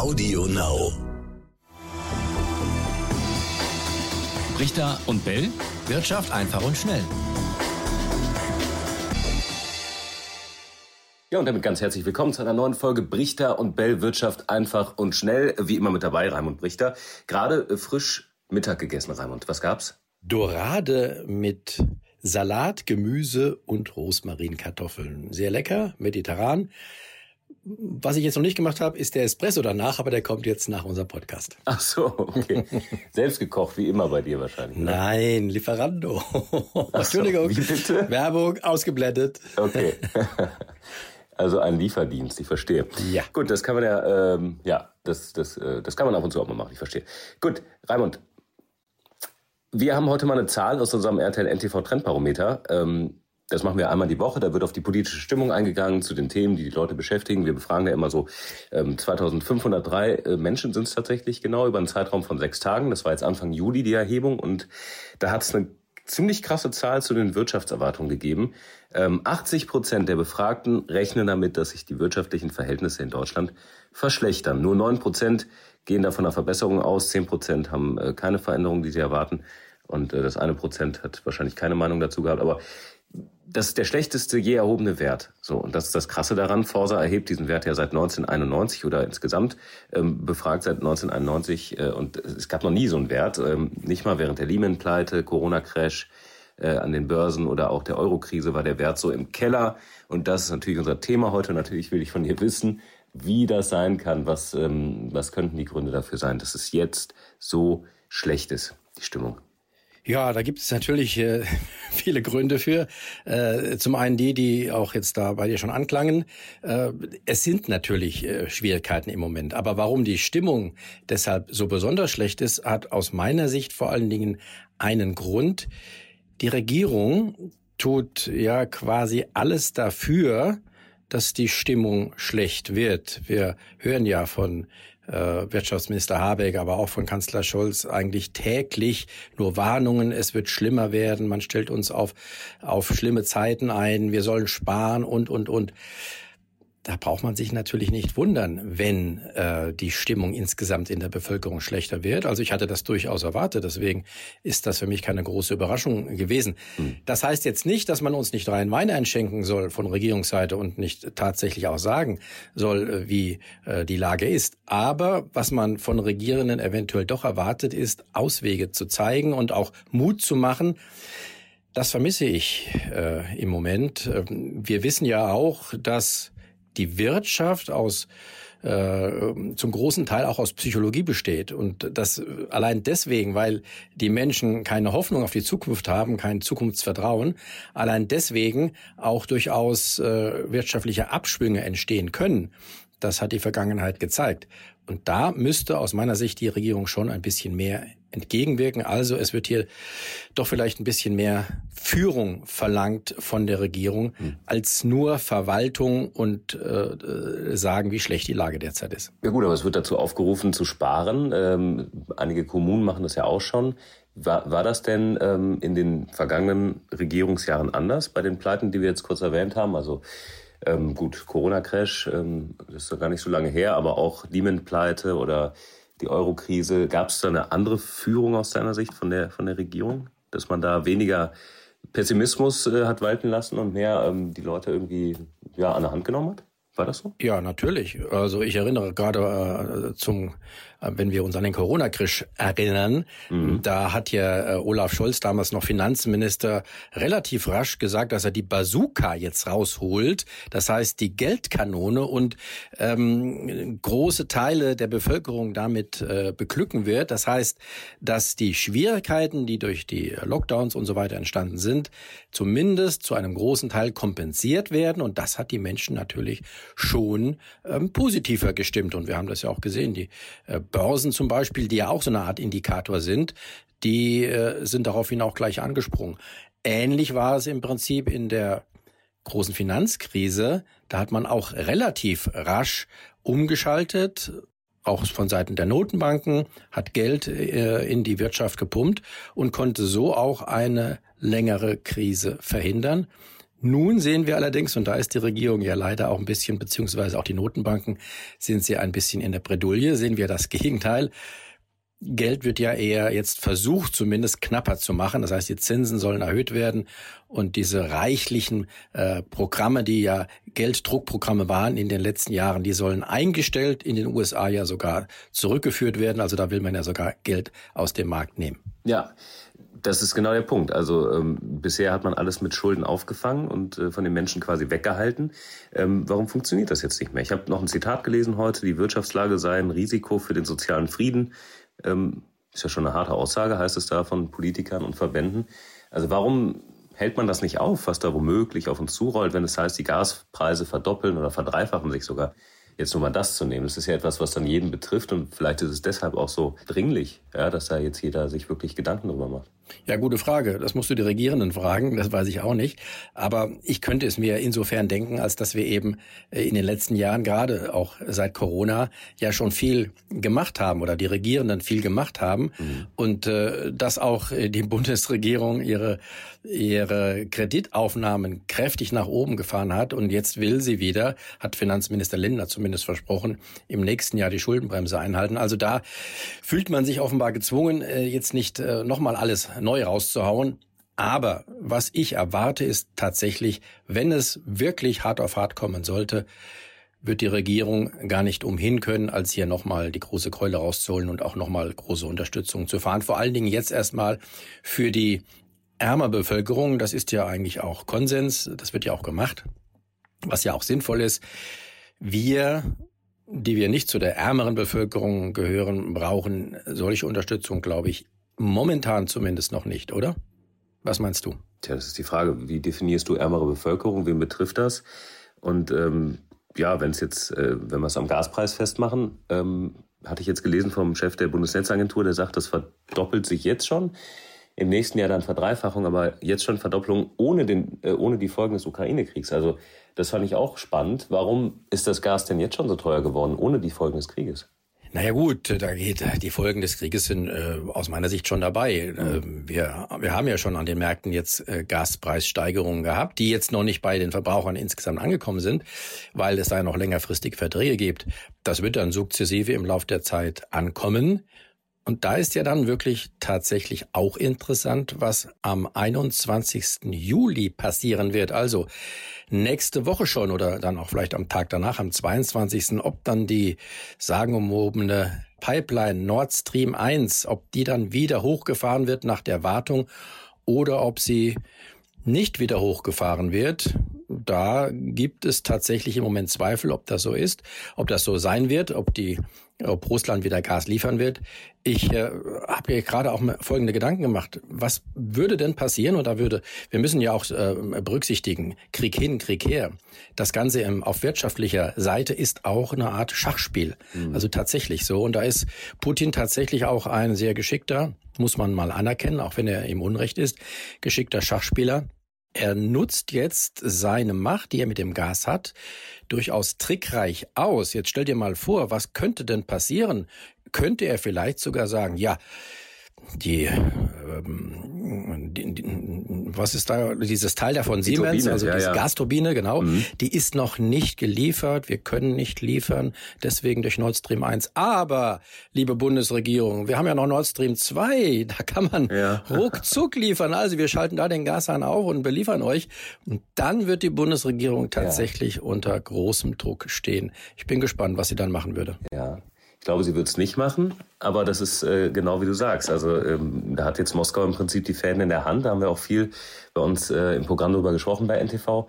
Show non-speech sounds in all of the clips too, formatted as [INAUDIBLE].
Audio Now. Richter und Bell. Wirtschaft einfach und schnell. Ja, und damit ganz herzlich willkommen zu einer neuen Folge Brichter und Bell Wirtschaft einfach und schnell. Wie immer mit dabei, Raimund Brichter. Gerade äh, frisch Mittag gegessen, Raimund. Was gab's? Dorade mit Salat, Gemüse und Rosmarinkartoffeln. Sehr lecker, mediterran. Was ich jetzt noch nicht gemacht habe, ist der Espresso danach, aber der kommt jetzt nach unserem Podcast. Ach so, okay. [LAUGHS] Selbst gekocht, wie immer bei dir wahrscheinlich. Ne? Nein, Lieferando. Entschuldigung. wie bitte? Werbung ausgeblendet. Okay. [LAUGHS] Also ein Lieferdienst, ich verstehe. Ja. Gut, das kann man ja, ähm, ja, das, das, äh, das kann man ab und zu auch mal machen, ich verstehe. Gut, Raimund, wir haben heute mal eine Zahl aus unserem RTL NTV Trendbarometer. Ähm, das machen wir einmal die Woche. Da wird auf die politische Stimmung eingegangen, zu den Themen, die die Leute beschäftigen. Wir befragen da immer so ähm, 2503 äh, Menschen sind es tatsächlich genau über einen Zeitraum von sechs Tagen. Das war jetzt Anfang Juli die Erhebung und da hat es eine ziemlich krasse Zahl zu den Wirtschaftserwartungen gegeben. Ähm, 80 Prozent der Befragten rechnen damit, dass sich die wirtschaftlichen Verhältnisse in Deutschland verschlechtern. Nur 9 Prozent gehen davon einer Verbesserung aus. 10 Prozent haben äh, keine Veränderung, die sie erwarten. Und äh, das eine Prozent hat wahrscheinlich keine Meinung dazu gehabt. Aber das ist der schlechteste je erhobene Wert. So und das ist das Krasse daran. Forsa erhebt diesen Wert ja seit 1991 oder insgesamt ähm, befragt seit 1991 äh, und es gab noch nie so einen Wert, ähm, nicht mal während der Lehman-Pleite, Corona-Crash äh, an den Börsen oder auch der Euro-Krise war der Wert so im Keller und das ist natürlich unser Thema heute. Natürlich will ich von dir wissen, wie das sein kann. Was ähm, was könnten die Gründe dafür sein, dass es jetzt so schlecht ist, die Stimmung? Ja, da gibt es natürlich äh, [LAUGHS] viele Gründe für. Äh, zum einen die, die auch jetzt da bei dir schon anklangen. Äh, es sind natürlich äh, Schwierigkeiten im Moment. Aber warum die Stimmung deshalb so besonders schlecht ist, hat aus meiner Sicht vor allen Dingen einen Grund. Die Regierung tut ja quasi alles dafür, dass die Stimmung schlecht wird. Wir hören ja von Wirtschaftsminister Habeck, aber auch von Kanzler Scholz eigentlich täglich nur Warnungen, es wird schlimmer werden, man stellt uns auf, auf schlimme Zeiten ein, wir sollen sparen und, und, und da braucht man sich natürlich nicht wundern, wenn äh, die Stimmung insgesamt in der Bevölkerung schlechter wird. Also ich hatte das durchaus erwartet, deswegen ist das für mich keine große Überraschung gewesen. Mhm. Das heißt jetzt nicht, dass man uns nicht rein Wein einschenken soll von Regierungsseite und nicht tatsächlich auch sagen soll, äh, wie äh, die Lage ist. Aber was man von Regierenden eventuell doch erwartet, ist, Auswege zu zeigen und auch Mut zu machen. Das vermisse ich äh, im Moment. Ähm, wir wissen ja auch, dass die Wirtschaft aus äh, zum großen Teil auch aus Psychologie besteht. Und das allein deswegen, weil die Menschen keine Hoffnung auf die Zukunft haben, kein Zukunftsvertrauen, allein deswegen auch durchaus äh, wirtschaftliche Abschwünge entstehen können. Das hat die Vergangenheit gezeigt. Und da müsste aus meiner Sicht die Regierung schon ein bisschen mehr entgegenwirken. Also es wird hier doch vielleicht ein bisschen mehr Führung verlangt von der Regierung hm. als nur Verwaltung und äh, sagen, wie schlecht die Lage derzeit ist. Ja gut, aber es wird dazu aufgerufen zu sparen. Ähm, einige Kommunen machen das ja auch schon. War, war das denn ähm, in den vergangenen Regierungsjahren anders bei den Pleiten, die wir jetzt kurz erwähnt haben? Also ähm, gut, Corona-Crash, ähm, das ist ja gar nicht so lange her, aber auch Lehman-Pleite oder die Euro-Krise. Gab es da eine andere Führung aus deiner Sicht von der, von der Regierung? Dass man da weniger Pessimismus äh, hat walten lassen und mehr ähm, die Leute irgendwie ja, an der Hand genommen hat? War das so? Ja, natürlich. Also ich erinnere gerade äh, zum äh, wenn wir uns an den Corona-Krisch erinnern, mhm. da hat ja äh, Olaf Scholz, damals noch Finanzminister, relativ rasch gesagt, dass er die Bazooka jetzt rausholt. Das heißt, die Geldkanone und ähm, große Teile der Bevölkerung damit äh, beglücken wird. Das heißt, dass die Schwierigkeiten, die durch die Lockdowns und so weiter entstanden sind, zumindest zu einem großen Teil kompensiert werden. Und das hat die Menschen natürlich schon ähm, positiver gestimmt. Und wir haben das ja auch gesehen. Die äh, Börsen zum Beispiel, die ja auch so eine Art Indikator sind, die äh, sind daraufhin auch gleich angesprungen. Ähnlich war es im Prinzip in der großen Finanzkrise. Da hat man auch relativ rasch umgeschaltet, auch von Seiten der Notenbanken, hat Geld äh, in die Wirtschaft gepumpt und konnte so auch eine längere Krise verhindern. Nun sehen wir allerdings, und da ist die Regierung ja leider auch ein bisschen, beziehungsweise auch die Notenbanken sind sie ein bisschen in der Bredouille, sehen wir das [LAUGHS] Gegenteil. Geld wird ja eher jetzt versucht, zumindest knapper zu machen. Das heißt, die Zinsen sollen erhöht werden und diese reichlichen äh, Programme, die ja Gelddruckprogramme waren in den letzten Jahren, die sollen eingestellt, in den USA ja sogar zurückgeführt werden. Also da will man ja sogar Geld aus dem Markt nehmen. Ja, das ist genau der Punkt. Also ähm, bisher hat man alles mit Schulden aufgefangen und äh, von den Menschen quasi weggehalten. Ähm, warum funktioniert das jetzt nicht mehr? Ich habe noch ein Zitat gelesen heute, die Wirtschaftslage sei ein Risiko für den sozialen Frieden. Ähm, ist ja schon eine harte Aussage, heißt es da von Politikern und Verbänden. Also warum hält man das nicht auf, was da womöglich auf uns zurollt, wenn es heißt, die Gaspreise verdoppeln oder verdreifachen sich sogar? Jetzt nur mal das zu nehmen. Das ist ja etwas, was dann jeden betrifft und vielleicht ist es deshalb auch so dringlich, ja, dass da jetzt jeder sich wirklich Gedanken darüber macht. Ja, gute Frage. Das musst du die Regierenden fragen, das weiß ich auch nicht. Aber ich könnte es mir insofern denken, als dass wir eben äh, in den letzten Jahren, gerade auch seit Corona, ja schon viel gemacht haben oder die Regierenden viel gemacht haben mhm. und äh, dass auch äh, die Bundesregierung ihre, ihre Kreditaufnahmen kräftig nach oben gefahren hat und jetzt will sie wieder, hat Finanzminister Lindner zumindest versprochen, im nächsten Jahr die Schuldenbremse einhalten. Also da fühlt man sich offenbar gezwungen, äh, jetzt nicht äh, nochmal alles neu rauszuhauen. Aber was ich erwarte, ist tatsächlich, wenn es wirklich hart auf hart kommen sollte, wird die Regierung gar nicht umhin können, als hier nochmal die große Keule rauszuholen und auch nochmal große Unterstützung zu fahren. Vor allen Dingen jetzt erstmal für die ärmer Bevölkerung. Das ist ja eigentlich auch Konsens. Das wird ja auch gemacht. Was ja auch sinnvoll ist. Wir, die wir nicht zu der ärmeren Bevölkerung gehören, brauchen solche Unterstützung, glaube ich, Momentan zumindest noch nicht, oder? Was meinst du? Tja, das ist die Frage. Wie definierst du ärmere Bevölkerung? Wen betrifft das? Und ähm, ja, wenn es jetzt, äh, wenn wir es am Gaspreis festmachen, ähm, hatte ich jetzt gelesen vom Chef der Bundesnetzagentur, der sagt, das verdoppelt sich jetzt schon. Im nächsten Jahr dann Verdreifachung, aber jetzt schon Verdopplung ohne, den, äh, ohne die Folgen des Ukraine-Kriegs. Also das fand ich auch spannend. Warum ist das Gas denn jetzt schon so teuer geworden, ohne die Folgen des Krieges? Naja gut, da geht die Folgen des Krieges sind äh, aus meiner Sicht schon dabei. Mhm. wir, wir haben ja schon an den Märkten jetzt äh, Gaspreissteigerungen gehabt, die jetzt noch nicht bei den Verbrauchern insgesamt angekommen sind, weil es da ja noch längerfristig Verträge gibt. Das wird dann sukzessive im Laufe der Zeit ankommen. Und da ist ja dann wirklich tatsächlich auch interessant, was am 21. Juli passieren wird. Also nächste Woche schon oder dann auch vielleicht am Tag danach, am 22. ob dann die sagenumwobene Pipeline Nord Stream 1, ob die dann wieder hochgefahren wird nach der Wartung oder ob sie nicht wieder hochgefahren wird. Da gibt es tatsächlich im Moment Zweifel, ob das so ist, ob das so sein wird, ob die ob Russland wieder Gas liefern wird. Ich äh, habe mir gerade auch folgende Gedanken gemacht. Was würde denn passieren? Und da würde, wir müssen ja auch äh, berücksichtigen, Krieg hin, Krieg her. Das Ganze ähm, auf wirtschaftlicher Seite ist auch eine Art Schachspiel. Mhm. Also tatsächlich so. Und da ist Putin tatsächlich auch ein sehr geschickter, muss man mal anerkennen, auch wenn er im Unrecht ist, geschickter Schachspieler. Er nutzt jetzt seine Macht, die er mit dem Gas hat, durchaus trickreich aus. Jetzt stell dir mal vor, was könnte denn passieren? Könnte er vielleicht sogar sagen, ja, die, ähm, die, die, was ist da, dieses Teil da von Siemens, Turbine, also ja, diese ja. Gasturbine, genau, mhm. die ist noch nicht geliefert, wir können nicht liefern, deswegen durch Nord Stream 1. Aber, liebe Bundesregierung, wir haben ja noch Nord Stream 2, [LAUGHS] da kann man ja. ruckzuck liefern, also wir schalten da den Gashahn auf und beliefern euch. Und dann wird die Bundesregierung tatsächlich unter großem Druck stehen. Ich bin gespannt, was sie dann machen würde. Ja, ich glaube, sie wird es nicht machen, aber das ist äh, genau wie du sagst. Also ähm, da hat jetzt Moskau im Prinzip die Fäden in der Hand. Da haben wir auch viel bei uns äh, im Programm darüber gesprochen bei NTV,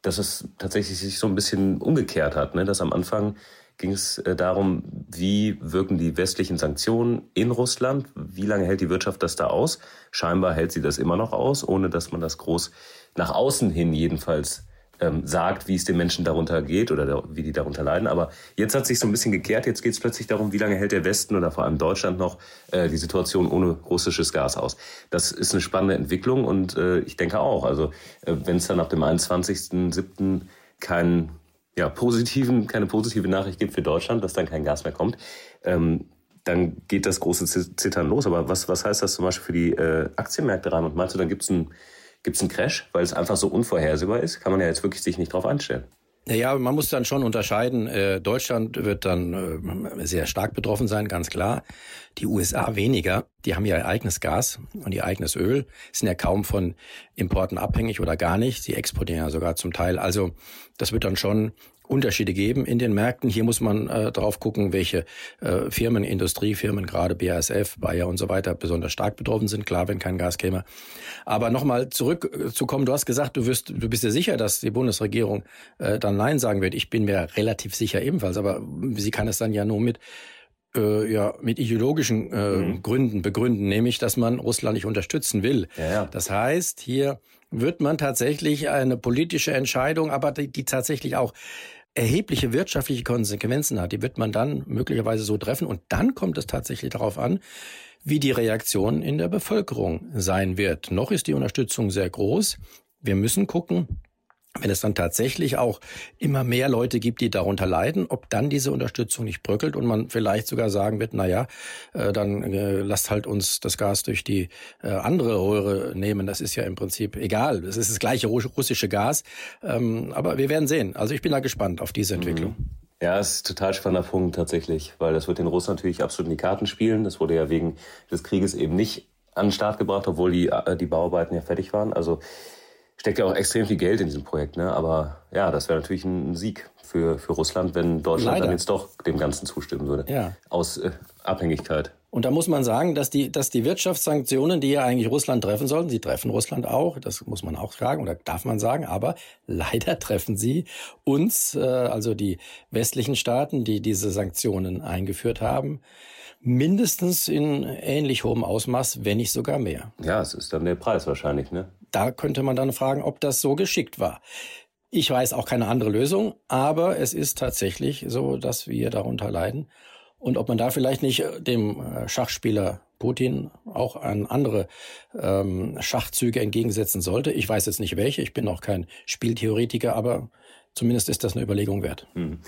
dass es tatsächlich sich so ein bisschen umgekehrt hat. Ne? Dass am Anfang ging es äh, darum, wie wirken die westlichen Sanktionen in Russland, wie lange hält die Wirtschaft das da aus. Scheinbar hält sie das immer noch aus, ohne dass man das groß nach außen hin jedenfalls ähm, sagt, wie es den Menschen darunter geht oder da, wie die darunter leiden. Aber jetzt hat sich so ein bisschen gekehrt. Jetzt geht es plötzlich darum, wie lange hält der Westen oder vor allem Deutschland noch äh, die Situation ohne russisches Gas aus. Das ist eine spannende Entwicklung und äh, ich denke auch, also äh, wenn es dann ab dem 21.07. keinen ja, positiven, keine positive Nachricht gibt für Deutschland, dass dann kein Gas mehr kommt, ähm, dann geht das große Zittern los. Aber was, was heißt das zum Beispiel für die äh, Aktienmärkte rein? Und meinst du, dann gibt es ein Gibt es einen Crash, weil es einfach so unvorhersehbar ist? Kann man ja jetzt wirklich sich nicht drauf einstellen. Naja, man muss dann schon unterscheiden. Äh, Deutschland wird dann äh, sehr stark betroffen sein, ganz klar. Die USA weniger. Die haben ja ihr eigenes Gas und ihr eigenes Öl, sind ja kaum von Importen abhängig oder gar nicht. Sie exportieren ja sogar zum Teil. Also das wird dann schon Unterschiede geben in den Märkten. Hier muss man äh, drauf gucken, welche äh, Firmen, Industriefirmen, gerade BASF, Bayer und so weiter, besonders stark betroffen sind. Klar, wenn kein Gas käme. Aber nochmal zurückzukommen, äh, du hast gesagt, du, wirst, du bist dir sicher, dass die Bundesregierung äh, dann Nein sagen wird. Ich bin mir relativ sicher ebenfalls, aber sie kann es dann ja nur mit äh, ja mit ideologischen äh, mhm. Gründen begründen, nämlich dass man Russland nicht unterstützen will. Ja, ja. Das heißt, hier wird man tatsächlich eine politische Entscheidung, aber die, die tatsächlich auch erhebliche wirtschaftliche Konsequenzen hat, die wird man dann möglicherweise so treffen. Und dann kommt es tatsächlich darauf an, wie die Reaktion in der Bevölkerung sein wird. Noch ist die Unterstützung sehr groß. Wir müssen gucken, wenn es dann tatsächlich auch immer mehr Leute gibt, die darunter leiden, ob dann diese Unterstützung nicht bröckelt und man vielleicht sogar sagen wird, na ja, äh, dann äh, lasst halt uns das Gas durch die äh, andere Röhre nehmen. Das ist ja im Prinzip egal. Es ist das gleiche russische Gas. Ähm, aber wir werden sehen. Also ich bin da gespannt auf diese Entwicklung. Mhm. Ja, es ist ein total spannender Punkt tatsächlich, weil das wird den Russen natürlich absolut in die Karten spielen. Das wurde ja wegen des Krieges eben nicht an den Start gebracht, obwohl die, die Bauarbeiten ja fertig waren. Also steckt ja auch extrem viel Geld in diesem Projekt, ne? Aber ja, das wäre natürlich ein Sieg für, für Russland, wenn Deutschland Leider. dann jetzt doch dem Ganzen zustimmen würde. Ja. Aus äh, Abhängigkeit. Und da muss man sagen, dass die, dass die Wirtschaftssanktionen, die ja eigentlich Russland treffen sollten, sie treffen Russland auch, das muss man auch sagen oder darf man sagen, aber [LAUGHS] leider treffen sie uns, äh, also die westlichen Staaten, die diese Sanktionen eingeführt haben, mindestens in ähnlich hohem Ausmaß, wenn nicht sogar mehr. Ja, es ist dann der Preis wahrscheinlich, ne? Da könnte man dann fragen, ob das so geschickt war. Ich weiß auch keine andere Lösung, aber es ist tatsächlich so, dass wir darunter leiden. Und ob man da vielleicht nicht äh, dem äh, Schachspieler Putin auch an andere ähm, Schachzüge entgegensetzen sollte. Ich weiß jetzt nicht welche, ich bin auch kein Spieltheoretiker, aber zumindest ist das eine Überlegung wert. Hm.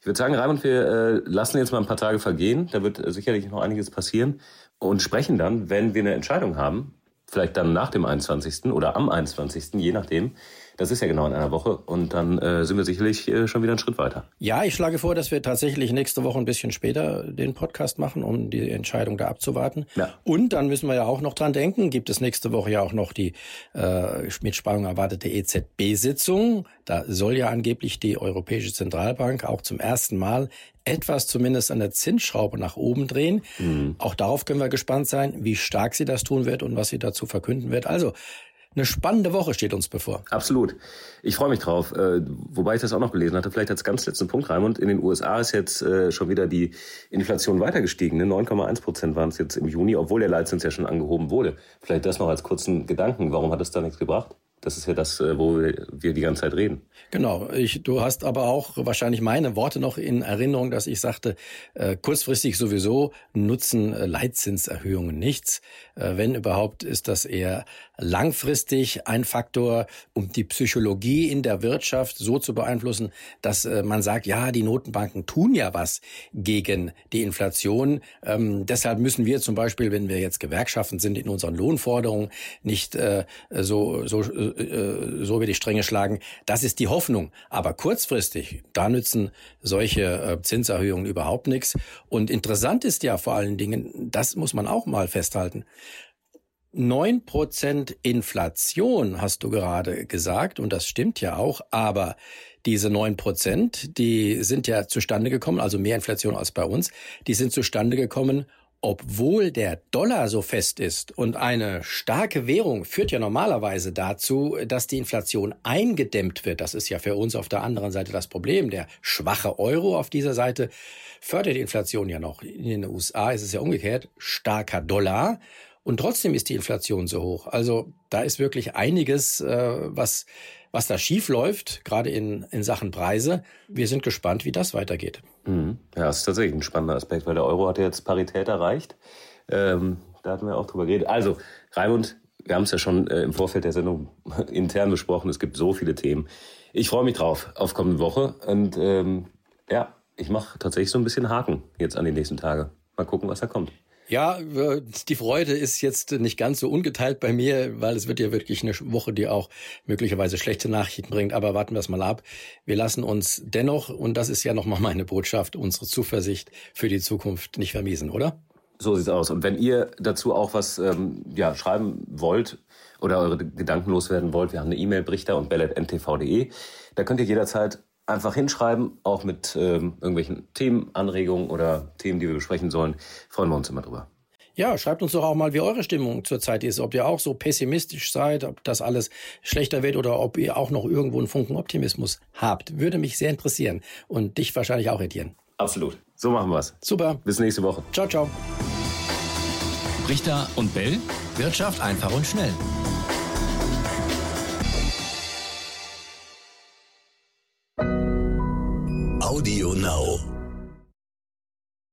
Ich würde sagen, Raimund, wir äh, lassen jetzt mal ein paar Tage vergehen. Da wird äh, sicherlich noch einiges passieren und sprechen dann, wenn wir eine Entscheidung haben, vielleicht dann nach dem 21. oder am 21., je nachdem, das ist ja genau in einer Woche und dann äh, sind wir sicherlich äh, schon wieder einen Schritt weiter. Ja, ich schlage vor, dass wir tatsächlich nächste Woche ein bisschen später den Podcast machen, um die Entscheidung da abzuwarten. Ja. Und dann müssen wir ja auch noch dran denken, gibt es nächste Woche ja auch noch die äh, mit Spannung erwartete EZB-Sitzung. Da soll ja angeblich die Europäische Zentralbank auch zum ersten Mal etwas zumindest an der Zinsschraube nach oben drehen. Mhm. Auch darauf können wir gespannt sein, wie stark sie das tun wird und was sie dazu verkünden wird. Also eine spannende Woche steht uns bevor. Absolut. Ich freue mich drauf. Äh, wobei ich das auch noch gelesen hatte, vielleicht als ganz letzten Punkt, Raimund. In den USA ist jetzt äh, schon wieder die Inflation weiter gestiegen. Ne? 9,1 Prozent waren es jetzt im Juni, obwohl der Leitzins ja schon angehoben wurde. Vielleicht das noch als kurzen Gedanken. Warum hat es da nichts gebracht? Das ist ja das, äh, wo wir die ganze Zeit reden. Genau. Ich, du hast aber auch wahrscheinlich meine Worte noch in Erinnerung, dass ich sagte, äh, kurzfristig sowieso nutzen äh, Leitzinserhöhungen nichts. Wenn überhaupt, ist das eher langfristig ein Faktor, um die Psychologie in der Wirtschaft so zu beeinflussen, dass man sagt, ja, die Notenbanken tun ja was gegen die Inflation. Ähm, deshalb müssen wir zum Beispiel, wenn wir jetzt Gewerkschaften sind, in unseren Lohnforderungen nicht so, so äh, so über die Stränge schlagen. Das ist die Hoffnung. Aber kurzfristig, da nützen solche äh, Zinserhöhungen überhaupt nichts. Und interessant ist ja vor allen Dingen, das muss man auch mal festhalten. Neun Prozent Inflation hast du gerade gesagt und das stimmt ja auch, aber diese neun Prozent, die sind ja zustande gekommen, also mehr Inflation als bei uns, die sind zustande gekommen obwohl der Dollar so fest ist und eine starke Währung führt ja normalerweise dazu, dass die Inflation eingedämmt wird. Das ist ja für uns auf der anderen Seite das Problem. Der schwache Euro auf dieser Seite fördert die Inflation ja noch. In den USA ist es ja umgekehrt. Starker Dollar. Und trotzdem ist die Inflation so hoch. Also da ist wirklich einiges, äh, was, was da schief läuft, gerade in, in Sachen Preise. Wir sind gespannt, wie das weitergeht. Mhm. Ja, das ist tatsächlich ein spannender Aspekt, weil der Euro hat jetzt Parität erreicht. Ähm, da hatten wir auch drüber geredet. Also, Raimund, wir haben es ja schon äh, im Vorfeld der Sendung [LAUGHS] intern besprochen. Es gibt so viele Themen. Ich freue mich drauf auf kommende Woche. Und ähm, ja, ich mache tatsächlich so ein bisschen Haken jetzt an die nächsten Tage. Mal gucken, was da kommt. Ja, die Freude ist jetzt nicht ganz so ungeteilt bei mir, weil es wird ja wirklich eine Woche, die auch möglicherweise schlechte Nachrichten bringt. Aber warten wir es mal ab. Wir lassen uns dennoch, und das ist ja nochmal meine Botschaft, unsere Zuversicht für die Zukunft nicht vermiesen, oder? So sieht's aus. Und wenn ihr dazu auch was ähm, ja, schreiben wollt oder eure Gedanken loswerden wollt, wir haben eine E-Mail, brichter und bellet.ntv.de. Da könnt ihr jederzeit einfach hinschreiben, auch mit ähm, irgendwelchen Themen, Anregungen oder Themen, die wir besprechen sollen. Freuen wir uns immer drüber. Ja, schreibt uns doch auch mal, wie eure Stimmung zurzeit ist. Ob ihr auch so pessimistisch seid, ob das alles schlechter wird oder ob ihr auch noch irgendwo einen Funken Optimismus habt. Würde mich sehr interessieren. Und dich wahrscheinlich auch, Etienne. Absolut. So machen wir's. Super. Bis nächste Woche. Ciao, ciao. Richter und Bell. Wirtschaft einfach und schnell.